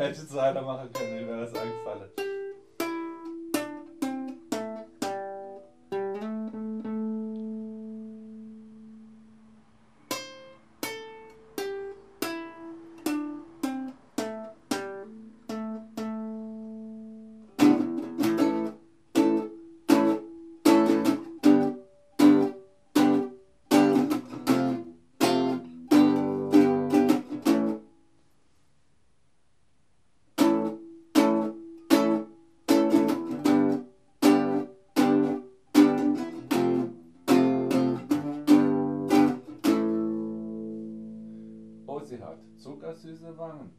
hätte jetzt weitermachen können, mir wäre das eingefallen. Oh, sie hat zuckersüße Wangen.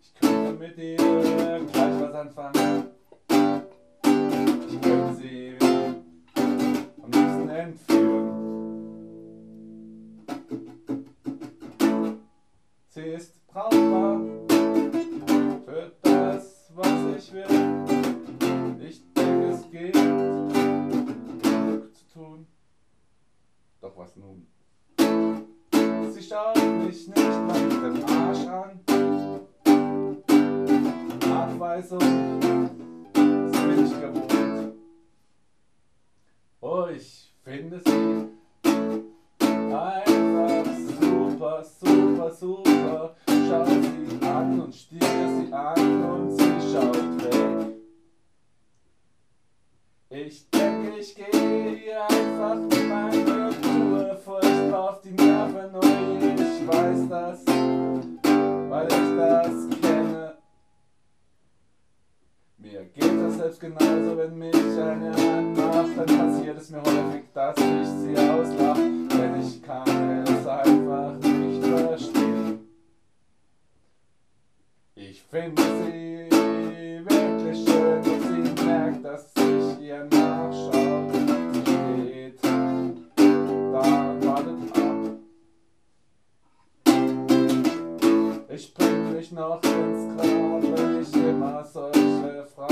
Ich könnte mit ihr gleich was anfangen. Ich könnte sie am liebsten entführen. Sie ist brauchbar für das, was ich will. Ich denke, es geht genug zu tun. Doch was nun? Sie schaut mich nicht mal mit dem Arsch an. Abweisung, das bin ich gewohnt. Oh, ich finde sie einfach super, super, super. Schau sie an und stiere sie an und sie schaut weg. Ich denke, ich gehe einfach mit meiner Furchtbar auf die Nerven. Oh, ich weiß das, weil ich das kenne. Mir geht das selbst genauso, wenn mich eine anmacht, dann passiert es mir häufig, dass ich sie auslache, denn ich kann es einfach nicht verstehen. Ich finde sie ich noch Grab, wenn ich immer solche Fragen.